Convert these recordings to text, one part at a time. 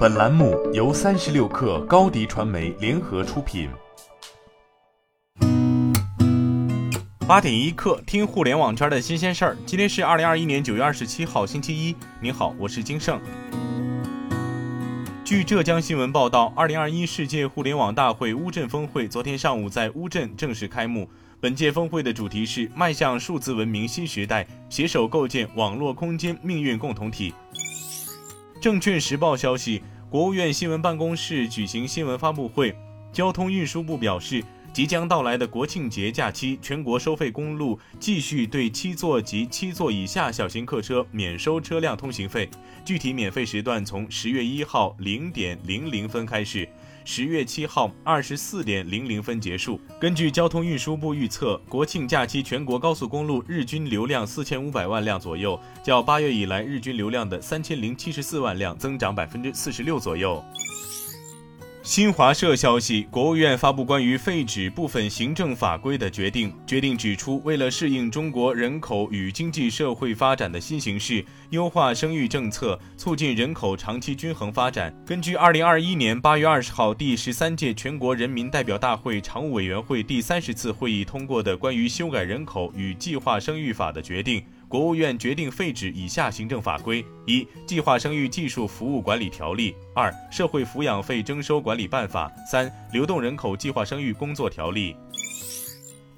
本栏目由三十六氪高低传媒联合出品。八点一刻，听互联网圈的新鲜事儿。今天是二零二一年九月二十七号，星期一。您好，我是金盛。据浙江新闻报道，二零二一世界互联网大会乌镇峰会昨天上午在乌镇正式开幕。本届峰会的主题是迈向数字文明新时代，携手构建网络空间命运共同体。证券时报消息，国务院新闻办公室举行新闻发布会，交通运输部表示，即将到来的国庆节假期，全国收费公路继续对七座及七座以下小型客车免收车辆通行费，具体免费时段从十月一号零点零零分开始。十月七号二十四点零零分结束。根据交通运输部预测，国庆假期全国高速公路日均流量四千五百万辆左右，较八月以来日均流量的三千零七十四万辆增长百分之四十六左右。新华社消息，国务院发布关于废止部分行政法规的决定。决定指出，为了适应中国人口与经济社会发展的新形势，优化生育政策，促进人口长期均衡发展，根据二零二一年八月二十号第十三届全国人民代表大会常务委员会第三十次会议通过的关于修改人口与计划生育法的决定。国务院决定废止以下行政法规：一、计划生育技术服务管理条例；二、社会抚养费征收管理办法；三、流动人口计划生育工作条例。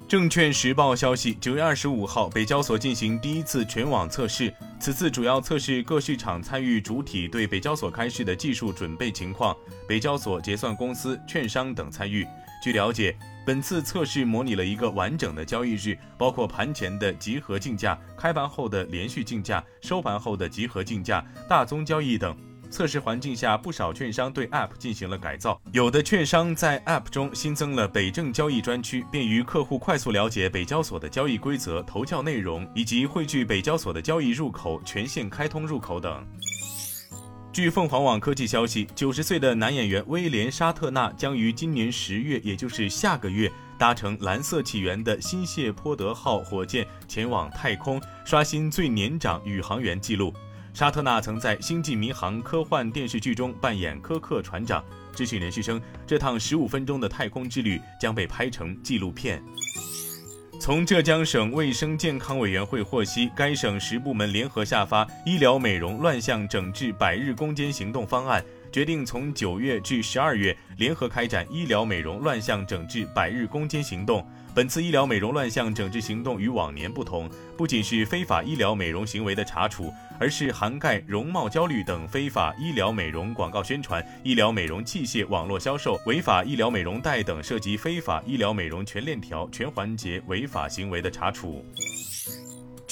证券时报消息，九月二十五号，北交所进行第一次全网测试，此次主要测试各市场参与主体对北交所开市的技术准备情况，北交所结算公司、券商等参与。据了解。本次测试模拟了一个完整的交易日，包括盘前的集合竞价、开盘后的连续竞价、收盘后的集合竞价、大宗交易等。测试环境下，不少券商对 App 进行了改造，有的券商在 App 中新增了北证交易专区，便于客户快速了解北交所的交易规则、投教内容以及汇聚北交所的交易入口、权限开通入口等。据凤凰网科技消息，九十岁的男演员威廉·沙特纳将于今年十月，也就是下个月，搭乘蓝色起源的新谢泼德号火箭前往太空，刷新最年长宇航员记录。沙特纳曾在《星际迷航》科幻电视剧中扮演科克船长。知情人士称，这趟十五分钟的太空之旅将被拍成纪录片。从浙江省卫生健康委员会获悉，该省十部门联合下发医疗美容乱象整治百日攻坚行动方案，决定从九月至十二月联合开展医疗美容乱象整治百日攻坚行动。本次医疗美容乱象整治行动与往年不同，不仅是非法医疗美容行为的查处，而是涵盖容貌焦虑等非法医疗美容广告宣传、医疗美容器械网络销售、违法医疗美容贷等涉及非法医疗美容全链条、全环节违法行为的查处。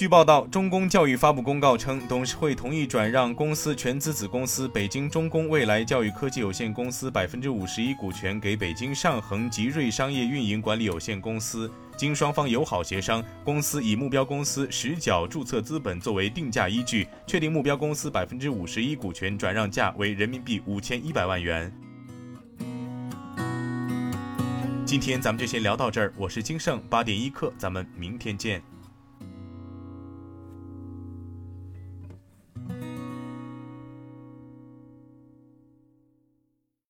据报道，中公教育发布公告称，董事会同意转让公司全资子公司北京中公未来教育科技有限公司百分之五十一股权给北京上恒吉瑞商业运营管理有限公司。经双方友好协商，公司以目标公司实缴注册资本作为定价依据，确定目标公司百分之五十一股权转让价为人民币五千一百万元。今天咱们就先聊到这儿，我是金盛八点一刻，咱们明天见。